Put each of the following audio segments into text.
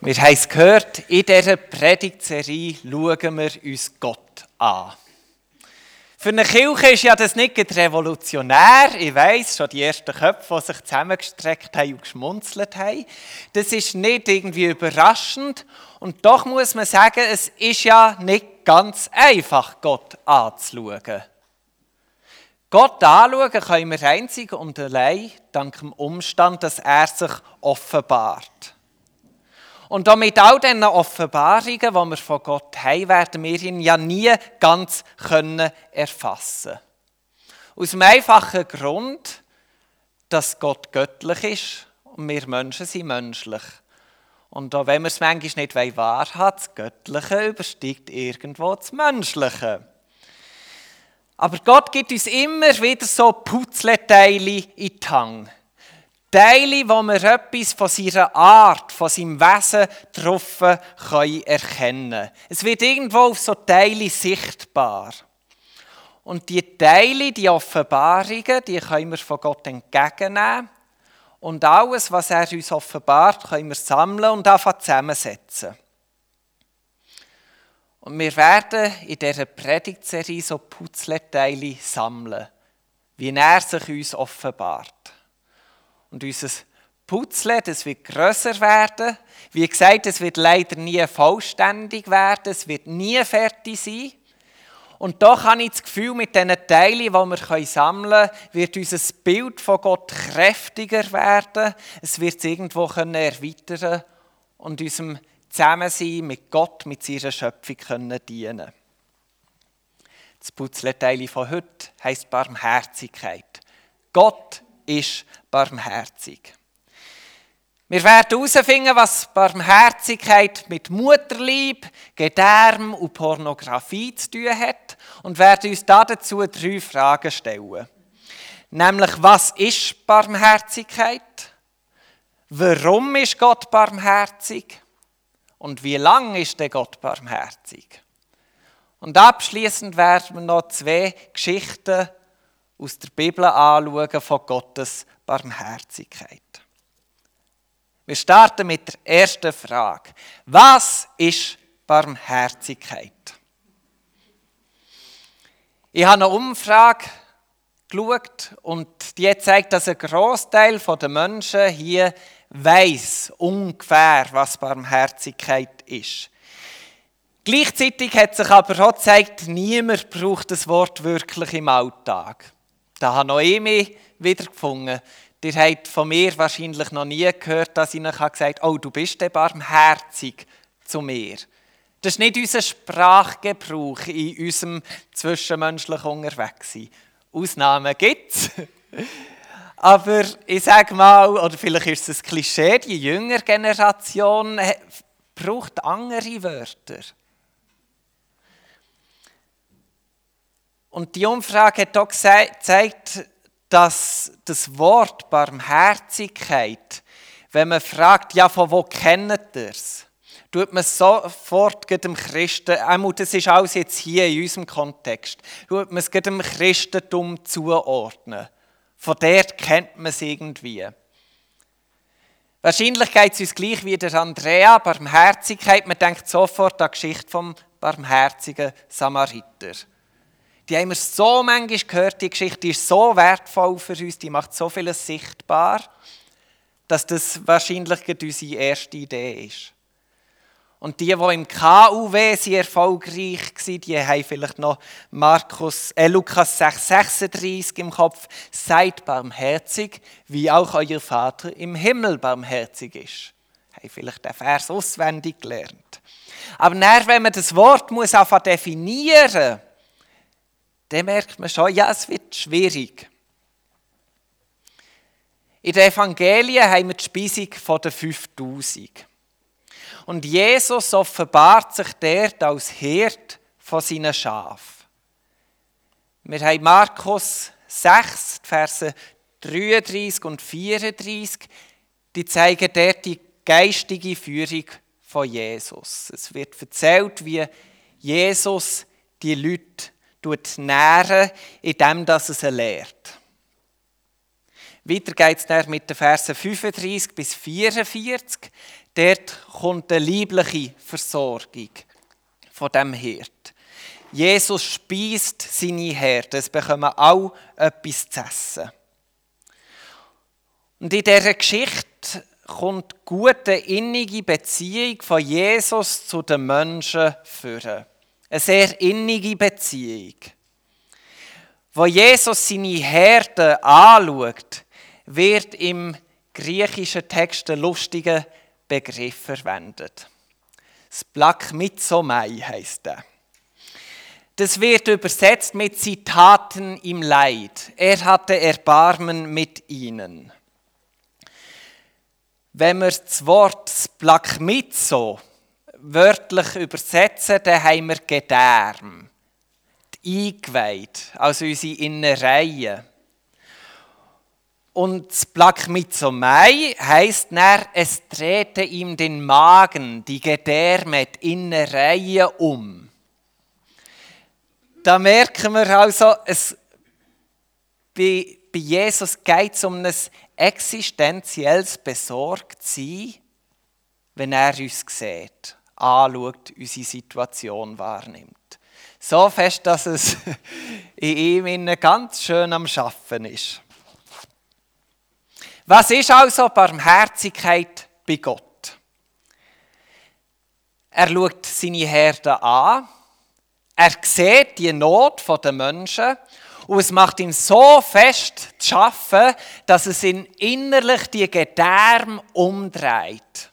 Wir haben es gehört, in dieser Predigtserie schauen wir uns Gott an. Für eine Kirche ist ja das nicht revolutionär. Ich weiß schon die ersten Köpfe, die sich zusammengestreckt haben und geschmunzelt haben. Das ist nicht irgendwie überraschend. Und doch muss man sagen, es ist ja nicht ganz einfach, Gott anzuschauen. Gott anschauen können wir einzig und allein dank dem Umstand, dass er sich offenbart. Und auch mit all diesen Offenbarungen, die wir von Gott haben, werden wir ihn ja nie ganz können erfassen Aus dem einfachen Grund, dass Gott göttlich ist und wir Menschen sind menschlich. Und auch wenn wir es manchmal nicht wahrhaben das Göttliche übersteigt irgendwo das Menschliche. Aber Gott gibt uns immer wieder so Putzleteile in die Hand. Teile, wo wir etwas von seiner Art, von seinem Wesen getroffen können erkennen. Es wird irgendwo auf so Teile sichtbar. Und die Teile, die Offenbarungen, die können wir von Gott entgegennehmen. Und alles, was er uns offenbart, können wir sammeln und einfach zusammensetzen. Und wir werden in dieser Predigtserie so Putzleteile sammeln, wie er sich uns offenbart. Und unser Putzle, das wird grösser werden. Wie gesagt, es wird leider nie vollständig werden, es wird nie fertig sein. Und doch habe ich das Gefühl, mit diesen Teilen, die wir sammeln können, wird unser Bild von Gott kräftiger werden. Es wird es irgendwo erweitern und unserem Zusammensein mit Gott, mit seiner Schöpfung können dienen Das Putzleteil von heute heisst Barmherzigkeit. Gott ist barmherzig. Wir werden herausfinden, was Barmherzigkeit mit Mutterlieb, Gedärm und Pornografie zu tun hat und werden uns dazu drei Fragen stellen. Nämlich, was ist Barmherzigkeit? Warum ist Gott barmherzig? Und wie lange ist der Gott barmherzig? Und abschließend werden wir noch zwei Geschichten aus der Bibel anschauen von Gottes Barmherzigkeit. Wir starten mit der ersten Frage. Was ist Barmherzigkeit? Ich habe eine Umfrage geschaut und die zeigt, dass ein Großteil der Menschen hier weiß ungefähr, was Barmherzigkeit ist. Gleichzeitig hat sich aber auch gezeigt, niemand braucht das Wort wirklich im Alltag. Da habe Noemi wiedergefunden. Ihr habt von mir wahrscheinlich noch nie gehört, dass ich ihnen gesagt habe, oh, du bist der barmherzig zu mir. Das ist nicht unser Sprachgebrauch in unserem zwischenmenschlichen Unterwegssein. Ausnahmen gibt es. Aber ich sage mal, oder vielleicht ist es ein Klischee, die jüngere Generation braucht andere Wörter. Und die Umfrage hat auch gezeigt, dass das Wort Barmherzigkeit, wenn man fragt, ja, von wo kennt ihr es? Tut man sofort dem Christen, einmal das ist alles jetzt hier in unserem Kontext, tut man es dem Christentum zuordnen. Von der kennt man es irgendwie. Wahrscheinlich geht es uns gleich wie der Andrea, Barmherzigkeit, man denkt sofort an die Geschichte vom barmherzigen Samariter. Die haben wir so manchmal gehört, die Geschichte ist so wertvoll für uns, die macht so vieles sichtbar, dass das wahrscheinlich unsere erste Idee ist. Und die, die im KUW sind erfolgreich waren, die haben vielleicht noch Markus, äh, Lukas 6, 36 im Kopf. Seid barmherzig, wie auch euer Vater im Himmel barmherzig ist. Haben vielleicht den Vers auswendig gelernt. Aber dann, wenn man das Wort muss definieren muss, dann merkt man schon, ja, es wird schwierig. In den Evangelien haben wir die Speisung den 5000. Und Jesus offenbart sich dort als Hirt von seinen Schafen. Wir haben Markus 6, Verse 33 und 34, die zeigen dort die geistige Führung von Jesus. Es wird erzählt, wie Jesus die Leute nähren, indem er sie lehrt. Weiter geht es mit den Versen 35 bis 44. Dort kommt eine liebliche Versorgung von dem Hirt. Jesus speist seine Herde, es bekommen auch etwas zu essen. Und in dieser Geschichte kommt die gute, innige Beziehung von Jesus zu den Menschen führen. Eine sehr innige Beziehung. Wo Jesus seine Herde anschaut, wird im griechischen Text ein lustiger Begriff verwendet. Splak Mitzomai heißt er. Das wird übersetzt mit Zitaten im Leid. Er hatte Erbarmen mit ihnen. Wenn wir das Wort Splakmitzo wörtlich übersetzen, dann haben wir Gedärm, die Eingeweid, also unsere Innereien. Und Splakmizomai heisst dann, es drehte ihm den Magen, die Gedärme, die Innereien um. Da merken wir also, es, bei, bei Jesus geht es um ein existenzielles Besorgtsein, wenn er uns sieht, anschaut, unsere Situation wahrnimmt. So fest, dass es in ihm ganz schön am Schaffen ist. Was ist also Barmherzigkeit bei Gott? Er schaut seine Herde an er sieht die Not der Menschen und es macht ihn so fest zu schaffen, dass es ihn innerlich die Gedärme umdreht.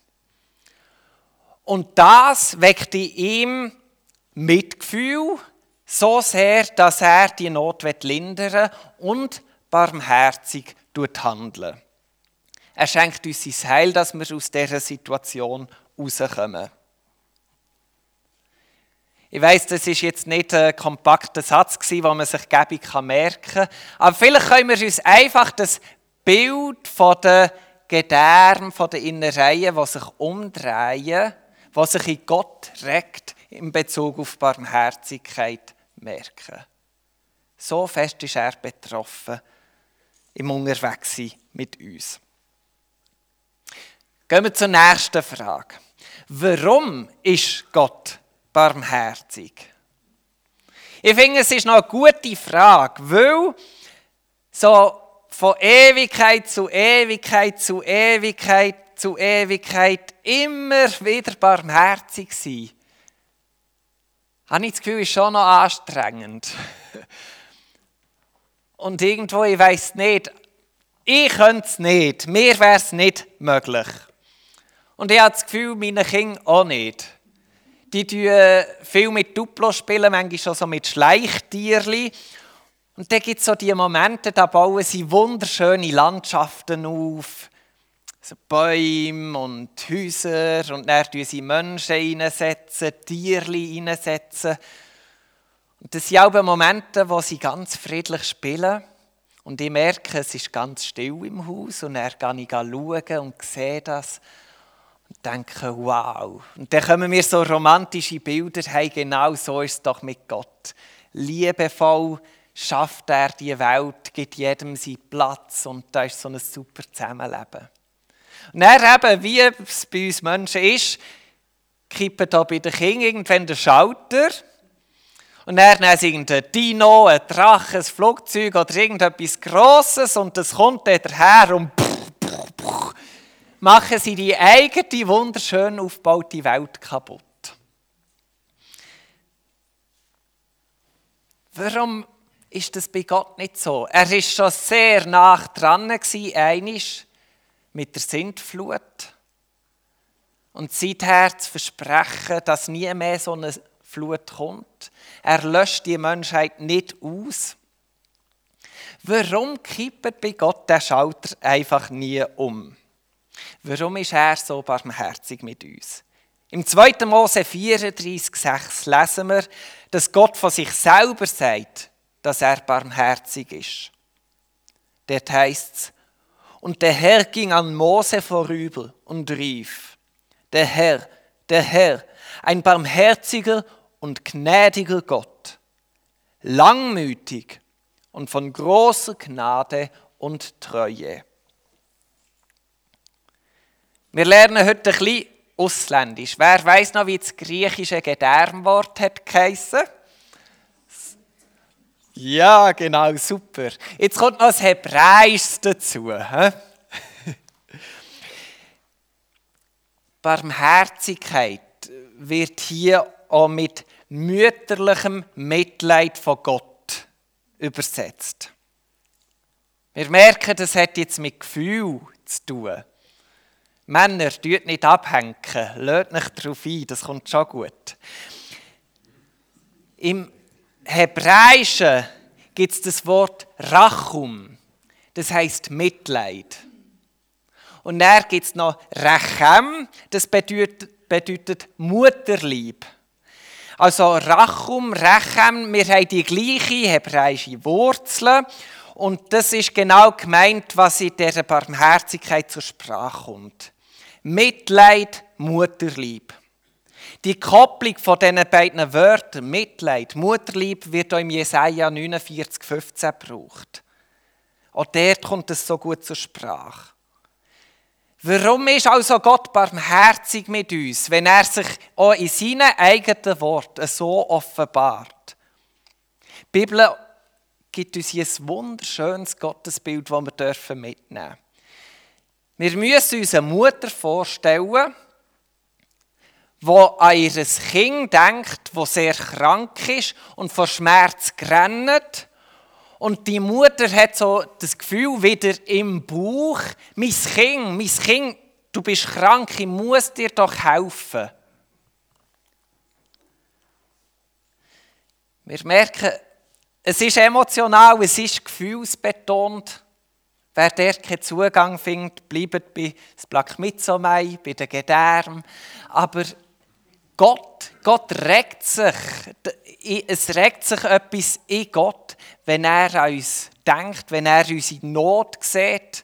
Und das weckt in ihm Mitgefühl so sehr, dass er die Not lindern und barmherzig handeln. Er schenkt uns sein Heil, dass wir aus dieser Situation rauskommen. Ich weiß, das ist jetzt nicht ein kompakter Satz den man sich gäbig merken kann. Aber vielleicht können wir uns einfach das Bild von der Gedärme, von den Innereien, die sich umdrehen, die sich in Gott regt, in Bezug auf Barmherzigkeit merken. So fest ist er betroffen im Unterwegssein mit uns. Gehen wir zur nächsten Frage. Warum ist Gott barmherzig? Ich finde, es ist noch eine gute Frage, weil so von Ewigkeit zu Ewigkeit zu Ewigkeit zu Ewigkeit immer wieder barmherzig sein, habe ich das Gefühl, ist schon noch anstrengend. Und irgendwo, ich weiß nicht, ich könnte es nicht, mir wäre es nicht möglich. Und ich habe das Gefühl, meine Kinder auch nicht. Die spielen viel mit Duplo, spielen, manchmal schon so mit Schleichtierli. Und dann gibt es so die Momente, da bauen sie wunderschöne Landschaften auf. So Bäume und Häuser und dann setzen sie Menschen hineinsetzen, Tierli hineinsetzen. Und das sind auch Momente, wo sie ganz friedlich spielen. Und ich merke, es ist ganz still im Haus und er gehe ich schauen und sehe das und denke, wow. Und dann kommen mir so romantische Bilder, hey, genau so ist es doch mit Gott. Liebevoll schafft er die Welt, gibt jedem seinen Platz und da ist so ein super Zusammenleben. Und dann eben, wie es bei uns Menschen ist, kippen da bei den Kindern irgendwann den Schalter und dann nehmen sie irgendein Dino, ein Drache, ein Flugzeug oder irgendetwas Grosses und das kommt dann daher und machen sie die eigene, wunderschön aufgebaute Welt kaputt. Warum ist das bei Gott nicht so? Er ist schon sehr nah dran gewesen, mit der Sintflut. Und seither zu versprechen, dass nie mehr so eine Flut kommt. Er löscht die Menschheit nicht aus. Warum kippt bei Gott der Schalter einfach nie um? Warum ist er so barmherzig mit uns? Im 2. Mose 34, 6 lesen wir, dass Gott von sich selber sagt, dass er barmherzig ist. Dort heißt es, und der Herr ging an Mose vorüber und rief, der Herr, der Herr, ein barmherziger und gnädiger Gott, langmütig und von großer Gnade und Treue. Wir lernen heute ein bisschen Ausländisch. Wer weiß noch, wie das griechische Gedärmwort hat geheissen? Ja, genau, super. Jetzt kommt noch das Hebräisch dazu. Barmherzigkeit wird hier auch mit mütterlichem Mitleid von Gott übersetzt. Wir merken, das hat jetzt mit Gefühl zu tun. Männer, tut nicht abhängen, lasst nicht darauf ein, das kommt schon gut. Im Hebräischen gibt es das Wort Rachum, das heißt Mitleid. Und dann gibt es noch Rechem, das bedeutet, bedeutet Mutterlieb. Also Rachum, Rechem, wir haben die gleiche hebräische Wurzel und das ist genau gemeint, was in dieser Barmherzigkeit zur Sprache kommt. Mitleid, Mutterlieb. Die Kopplung von diesen beiden Wörtern, Mitleid, Mutterlieb, wird auch im Jesaja 49, 15 gebraucht. Auch dort kommt es so gut zur Sprache. Warum ist also Gott barmherzig mit uns, wenn er sich auch in seinen eigenen Worten so offenbart? Die Bibel gibt uns hier ein wunderschönes Gottesbild, das wir mitnehmen dürfen. Wir müssen uns eine Mutter vorstellen, die an ihr Kind denkt, das sehr krank ist und vor Schmerz grennt. Und die Mutter hat so das Gefühl wieder im Bauch, mein Kind, mein Kind, du bist krank, ich muss dir doch helfen. Wir merken, es ist emotional, es ist gefühlsbetont. Wer dort keinen Zugang findet, bleibt bei Black Mitzomai, bei den Gedärmen. Aber Gott, Gott regt sich, es regt sich etwas in Gott, wenn er an uns denkt, wenn er unsere Not sieht,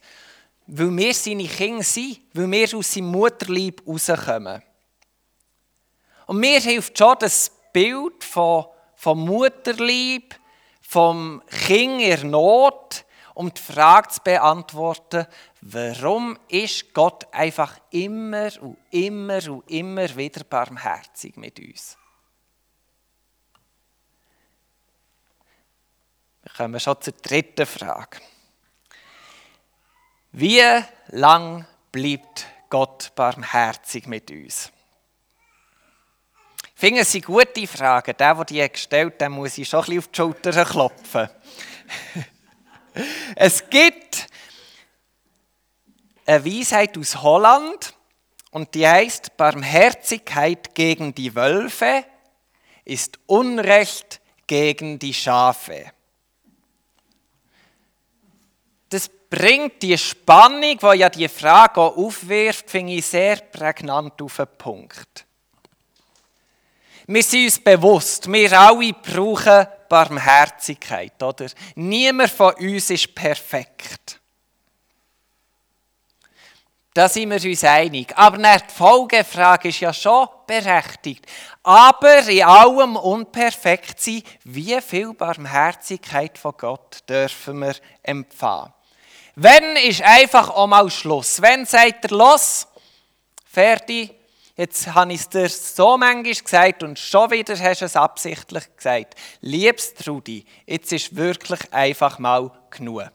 weil wir seine Kinder sind, weil wir aus seinem Mutterlieb rauskommen. Und mir hilft schon das Bild von, vom Mutterlieb, vom Kind in Not, um die Frage zu beantworten, warum ist Gott einfach immer und immer und immer wieder barmherzig mit uns? Wir kommen schon zur dritten Frage. Wie lang bleibt Gott barmherzig mit uns? Ich finde, es sind gute Fragen. Der, der die gestellt hat, muss ich schon ein bisschen auf die Schulter klopfen. Es gibt eine Weisheit aus Holland und die heißt, Barmherzigkeit gegen die Wölfe ist Unrecht gegen die Schafe. Das bringt die Spannung, die ja die Frage aufwirft, finde ich sehr prägnant auf den Punkt. Wir sind uns bewusst, wir alle brauchen Barmherzigkeit, oder? Niemand von uns ist perfekt. Da sind wir uns einig. Aber die Folgefrage ist ja schon berechtigt. Aber in allem unperfekt sein, wie viel Barmherzigkeit von Gott dürfen wir empfangen? Wenn ist einfach auch mal Schluss. Wenn sagt er los, fertig, Jetzt habe ich es dir so manchmal gesagt und schon wieder hast du es absichtlich gesagt. Liebes Trudi, jetzt ist wirklich einfach mal genug.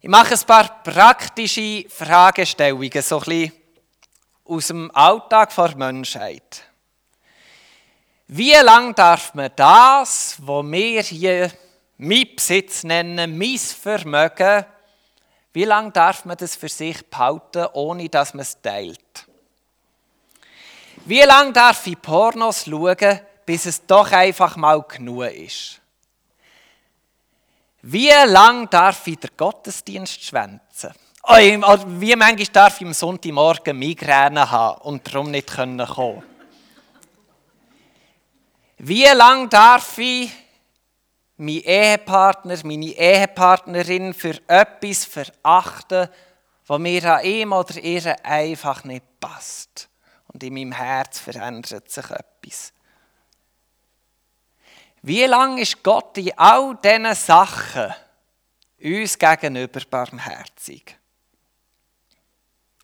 Ich mache ein paar praktische Fragestellungen, so ein bisschen aus dem Alltag der Menschheit. Wie lange darf man das, was wir hier mein Besitz nennen, mein Vermögen, wie lange darf man das für sich behalten, ohne dass man es teilt? Wie lange darf ich Pornos schauen, bis es doch einfach mal genug ist? Wie lange darf ich den Gottesdienst schwänzen? Wie manchmal darf ich am Sonntagmorgen Migräne haben und darum nicht kommen können? Wie lange darf ich mein Ehepartner, meine Ehepartnerin für etwas verachten, was mir an ihm oder ihr einfach nicht passt. Und in meinem Herz verändert sich etwas. Wie lange ist Gott in all diesen Sachen uns gegenüber barmherzig.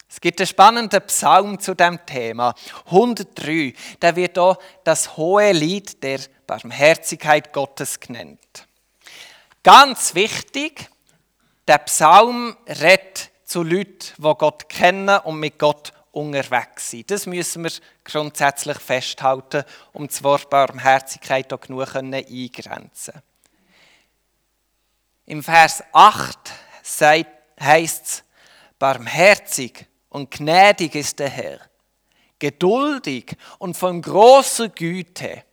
Es gibt einen spannenden Psalm zu dem Thema. 103. Da wird auch das hohe Lied der Barmherzigkeit Gottes genannt. Ganz wichtig, der Psalm redet zu Leuten, die Gott kennen und mit Gott unterwegs sind. Das müssen wir grundsätzlich festhalten, um das Wort Barmherzigkeit auch genug eingrenzen Im Vers 8 heißt es, barmherzig und gnädig ist der Herr, geduldig und von großer Güte.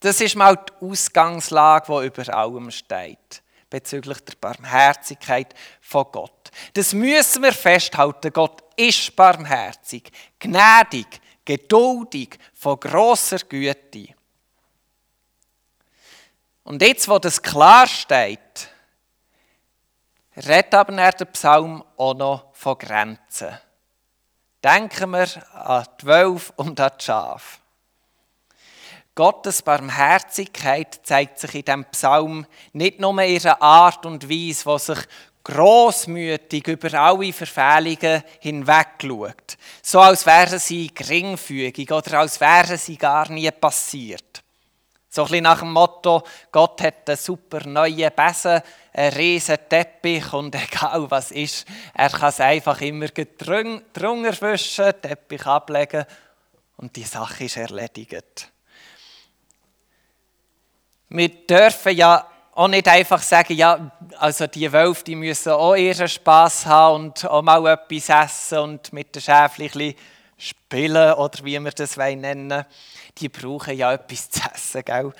Das ist mal die Ausgangslage, die über allem steht, bezüglich der Barmherzigkeit von Gott. Das müssen wir festhalten. Gott ist barmherzig, gnädig, geduldig, von großer Güte. Und jetzt, wo das klar steht, redet aber der Psalm auch noch von Grenzen. Denken wir an die Wölfe und an die Schafe. Gottes Barmherzigkeit zeigt sich in diesem Psalm nicht nur in ihrer Art und Weise, wo sich großmütig über alle Verfehlungen hinweg schaut. So als wären sie geringfügig oder als wären sie gar nie passiert. So ein bisschen nach dem Motto, Gott hat einen super neuen Besen, einen riesen Teppich und egal was ist, er kann es einfach immer drunter wischen, Teppich ablegen und die Sache ist erledigt. Wir dürfen ja auch nicht einfach sagen, ja, also die Wölfe die müssen auch ihren Spass haben und auch mal etwas essen und mit den Schäfchen spielen oder wie wir das nennen die brauchen ja etwas zu essen. Gell?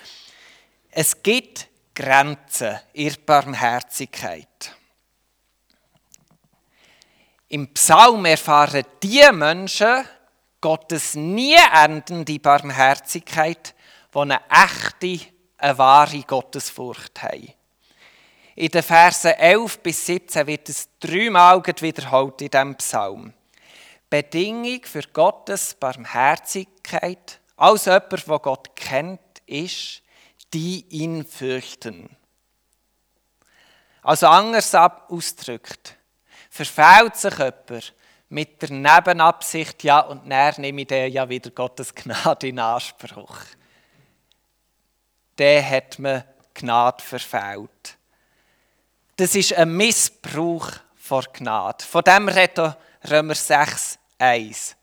Es gibt Grenzen ihrer Barmherzigkeit. Im Psalm erfahren die Menschen Gottes nie endende Barmherzigkeit, die eine echte, eine wahre Gottesfurcht haben. In den Versen 11 bis 17 wird es dreimal wiederholt in diesem Psalm. Bedingung für Gottes Barmherzigkeit als jemand, der Gott kennt, ist, die ihn fürchten. Also anders ausgedrückt, verfehlt sich jemand mit der Nebenabsicht, ja, und dann nehme ich ja wieder Gottes Gnade in Anspruch. Der hat man Gnade verfehlt. Das ist ein Missbrauch von Gnade. Von dem redet Römer 6, 1.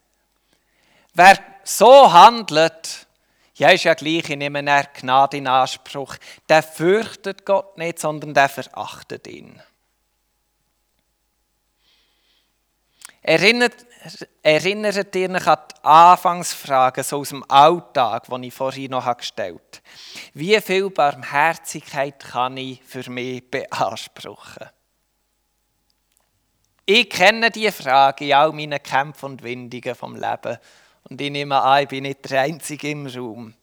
Wer so handelt, ja, ist ja gleich, ich nehme Gnade in Anspruch, der fürchtet Gott nicht, sondern der verachtet ihn. Erinnert, erinnert ihr euch an die Anfangsfrage so aus dem Alltag, die ich vorhin noch gestellt habe? Wie viel Barmherzigkeit kann ich für mich beanspruchen? Ich kenne diese Frage in all meinen Kämpfen und Windungen vom Leben und ich nehme an, ich bin nicht der Einzige im Raum.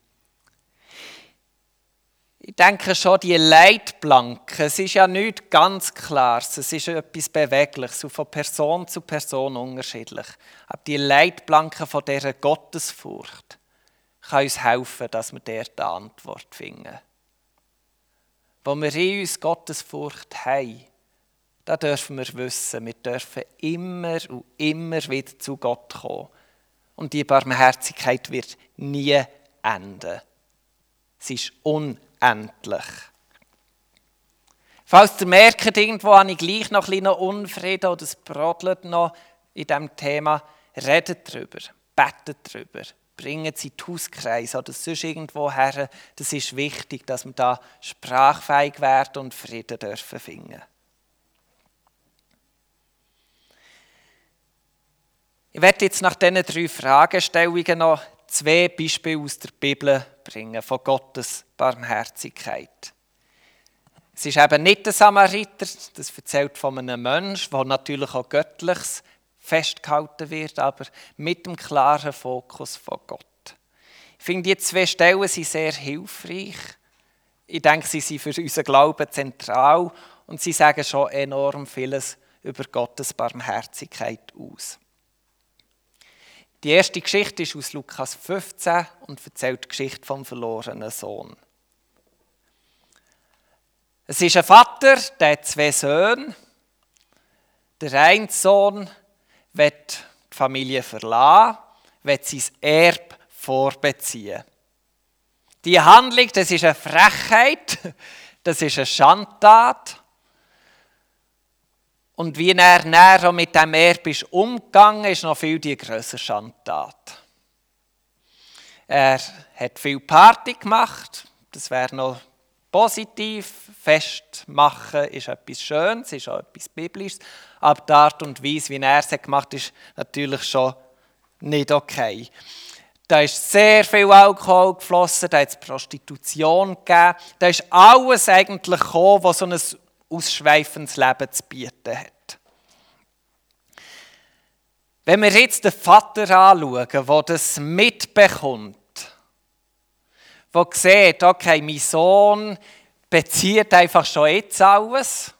Ich denke schon, die Leitplanken, es ist ja nicht ganz klar, es ist etwas Bewegliches von Person zu Person unterschiedlich. Aber die Leitplanken von dieser Gottesfurcht kann uns helfen, dass wir dort eine Antwort finden. Wo wir in uns Gottesfurcht haben, da dürfen wir wissen, wir dürfen immer und immer wieder zu Gott kommen und die Barmherzigkeit wird nie enden. Sie ist unendlich. Falls ihr merkt, irgendwo habe ich gleich noch ein bisschen Unfrieden oder es brodelt noch in diesem Thema, redet darüber, betet darüber, bringt sie in den Hauskreis oder sonst irgendwo her. Das ist wichtig, dass wir da sprachfähig werden und Frieden dürfen finden. Ich werde jetzt nach diesen drei Fragestellungen noch zwei Beispiele aus der Bibel bringen von Gottes Barmherzigkeit. Es ist eben nicht der Samariter, das erzählt von einem Menschen, der natürlich auch göttliches festgehalten wird, aber mit dem klaren Fokus von Gott. Ich finde, die zwei Stellen sind sehr hilfreich. Ich denke, sie sind für unseren Glauben zentral und sie sagen schon enorm vieles über Gottes Barmherzigkeit aus. Die erste Geschichte ist aus Lukas 15 und erzählt die Geschichte vom verlorenen Sohn. Es ist ein Vater, der hat zwei Söhne. Der eine Sohn wird die Familie verlassen, wird sein Erb vorbeziehen. Die Handlung, das ist eine Frechheit, das ist eine Schandtat. Und wie er näher mit dem Erb ist umgegangen, ist noch viel die größere Schandtat. Er hat viel Party gemacht, das wäre noch positiv. Festmachen ist etwas Schönes, ist auch etwas Biblisches, aber die Art und Weise, wie er es gemacht hat, ist natürlich schon nicht okay. Da ist sehr viel Alkohol geflossen, da hat es Prostitution gegeben, da ist alles eigentlich gekommen, was so ein ausschweifendes Leben zu bieten hat. Wenn wir jetzt den Vater anschauen, der das mitbekommt, der sieht, okay, mein Sohn bezieht einfach schon jetzt alles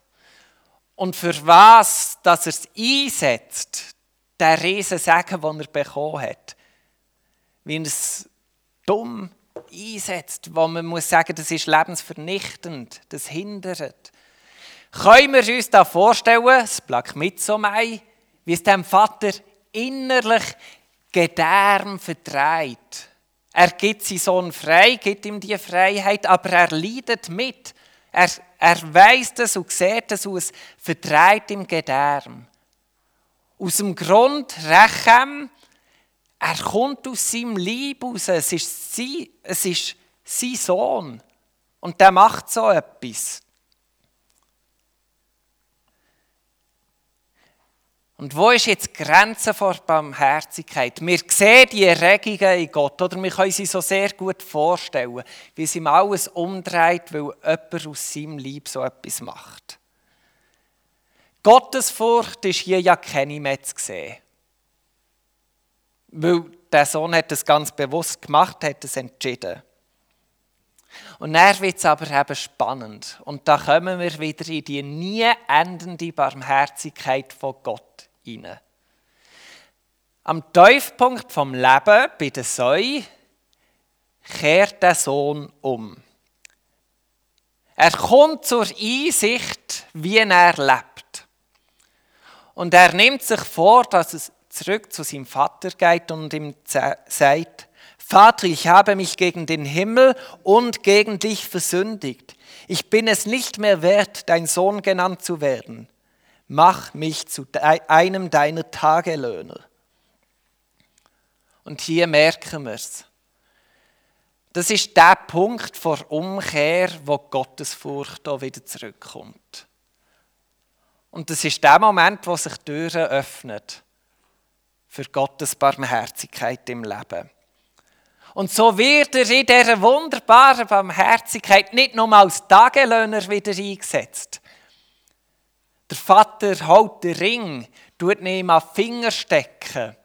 und für was, dass er es einsetzt, der riesen Segen, den er bekommen hat, wie er es dumm einsetzt, wo man muss sagen, das ist lebensvernichtend, das hindert. Können wir uns da vorstellen, das Black Mitzomai, wie es dem Vater innerlich Gedärm vertreibt? Er gibt seinen Sohn frei, gibt ihm die Freiheit, aber er leidet mit. Er, er weiß das und sieht das und es vertreibt ihm Gedärm. Aus dem Grund Rechem, er kommt aus seinem Leib raus. Es ist sein, es ist sein Sohn. Und der macht so etwas. Und wo ist jetzt die Grenze vor Barmherzigkeit? Wir sehen die Erregungen in Gott, oder wir können sie so sehr gut vorstellen, wie es ihm alles umdreht, weil jemand aus seinem Leib so etwas macht. Gottesfurcht ist hier ja keine mehr zu sehen. Weil der Sohn hat das ganz bewusst gemacht, hat es entschieden. Und dann wird es aber eben spannend. Und da kommen wir wieder in die nie endende Barmherzigkeit von Gott hinein. Am Tiefpunkt vom Leben bei der Säue kehrt der Sohn um. Er kommt zur Einsicht, wie er lebt. Und er nimmt sich vor, dass es zurück zu seinem Vater geht und ihm sagt, Vater, ich habe mich gegen den Himmel und gegen dich versündigt. Ich bin es nicht mehr wert, dein Sohn genannt zu werden. Mach mich zu einem deiner Tagelöhner. Und hier merken wir es. Das ist der Punkt vor Umkehr, wo Gottes Furcht auch wieder zurückkommt. Und das ist der Moment, wo sich Türen öffnen für Gottes Barmherzigkeit im Leben. Und so wird er in dieser wunderbaren Barmherzigkeit nicht nur als Tagelöhner wieder eingesetzt. Der Vater holt den Ring, tut ihm an Finger stecken.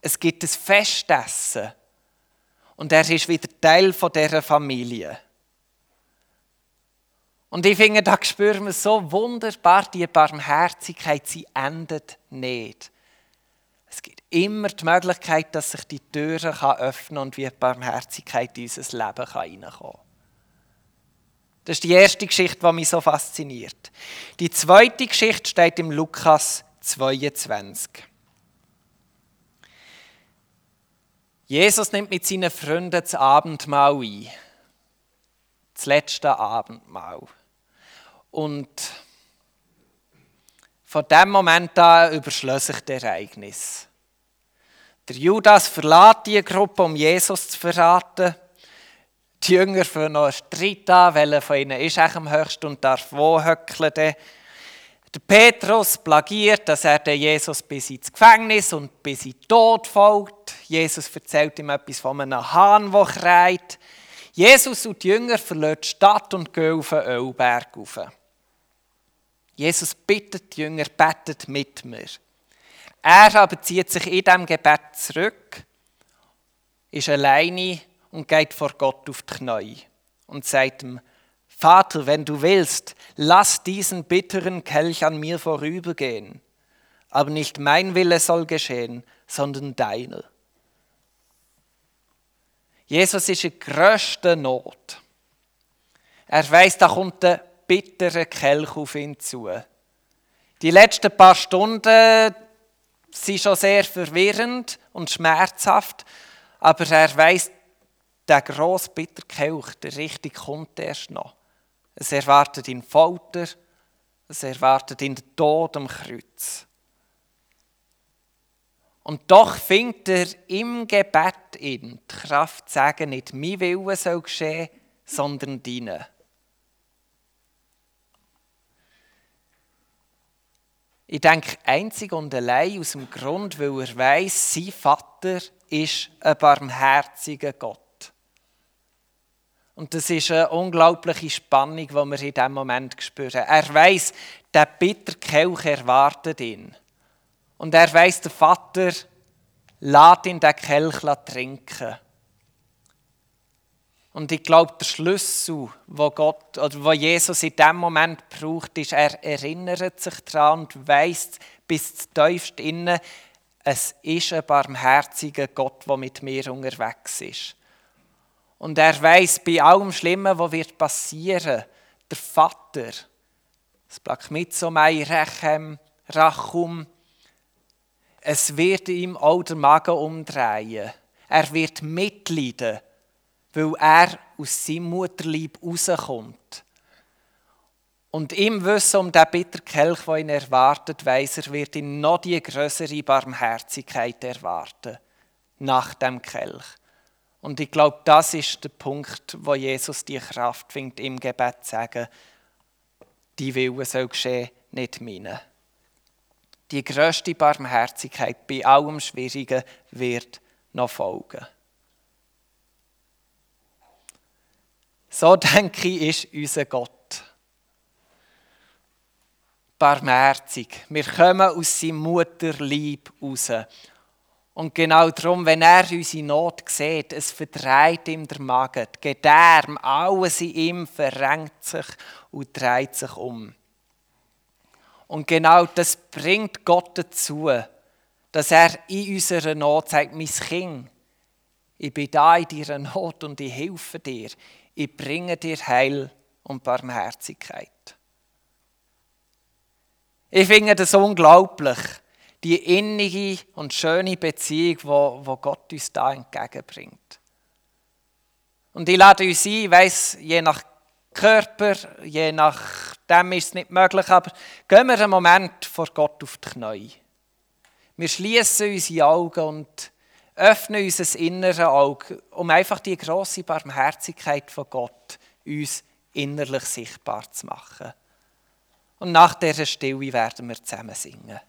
Es gibt ein Festessen. Und er ist wieder Teil dieser Familie. Und ich finde, da spüren wir so wunderbar, die Barmherzigkeit, sie endet nicht. Es gibt immer die Möglichkeit, dass sich die Türen öffnen und wie die Barmherzigkeit in unser Leben hineinkommen kann. Das ist die erste Geschichte, die mich so fasziniert. Die zweite Geschichte steht im Lukas 22. Jesus nimmt mit seinen Freunden das Abendmahl ein. Das letzte Abendmahl. Und von dem Moment an überschließt sich das Ereignis. Der Judas verlässt die Gruppe, um Jesus zu verraten. Die Jünger für noch einen Streit an, welcher von ihnen ist am höchsten und darf wo höckeln. Der Petrus plagiert, dass er den Jesus bis ins Gefängnis und bis in den Tod folgt. Jesus erzählt ihm etwas von einem Hahn, der kreit. Jesus und die Jünger verlassen die Stadt und gehen auf den Ölberg rauf. Jesus bittet die Jünger, betet mit mir. Er aber zieht sich in diesem Gebet zurück, ist alleine und geht vor Gott auf die Knie und sagt ihm, Vater, wenn du willst, lass diesen bitteren Kelch an mir vorübergehen. Aber nicht mein Wille soll geschehen, sondern deiner. Jesus ist in größter Not. Er weiß, da kommt ein bitterer Kelch auf ihn zu. Die letzten paar Stunden sind schon sehr verwirrend und schmerzhaft, aber er weiß, der grosse Bitterkelch, der richtig kommt erst noch. Es erwartet ihn Folter, es erwartet ihn der Tod am Kreuz. Und doch findet er im Gebet in die Kraft zu sagen, nicht mein Wille soll geschehen, sondern deine. Ich denke einzig und allein aus dem Grund, weil er weiß, sein Vater ist ein barmherziger Gott. Und das ist eine unglaubliche Spannung, die wir in diesem Moment spüren. Er weiß, der Bitterkelch erwartet ihn. Und er weiß, der Vater lässt ihn den Kelch trinken. Und ich glaube, der Schlüssel, wo Gott oder wo Jesus in dem Moment braucht, ist, er erinnert sich daran und weiß bis tiefst innen, es ist ein barmherziger Gott, der mit mir unterwegs ist. Und er weiß bei allem Schlimmen, was wird passieren, der Vater, das Plakmitzomai, Rechem, Rachum, es wird ihm auch der Magen umdrehen. Er wird mitleiden weil er aus seinem Mutterleib rauskommt. Und im Wissen um den bitterkelch, Kelch, der ihn erwartet, weiss er, wird ihn noch die größere Barmherzigkeit erwarten. Nach dem Kelch. Und ich glaube, das ist der Punkt, wo Jesus die Kraft findet, im Gebet zu sagen, die Wille soll geschehen, nicht meine. Die größte Barmherzigkeit bei allem Schwierigen wird noch folgen. So denke ich, ist unser Gott. Barmherzig. Wir kommen aus seinem Mutterlieb raus. Und genau darum, wenn er unsere Not sieht, es verdreht ihm der Magen, die Gedärme, alles in ihm verrenkt sich und dreht sich um. Und genau das bringt Gott dazu, dass er in unserer Not sagt, mein Kind, ich bin da in deiner Not und ich helfe dir ich bringe dir Heil und Barmherzigkeit. Ich finde das unglaublich, die innige und schöne Beziehung, wo, wo Gott uns da entgegenbringt. Und ich lade uns ein, ich weiss, je nach Körper, je nachdem ist es nicht möglich, aber gehen wir einen Moment vor Gott auf die Knie. Wir schließen unsere Augen und öffne unser inneres Auge, um einfach die große Barmherzigkeit von Gott uns innerlich sichtbar zu machen. Und nach dieser Stille werden wir zusammen singen.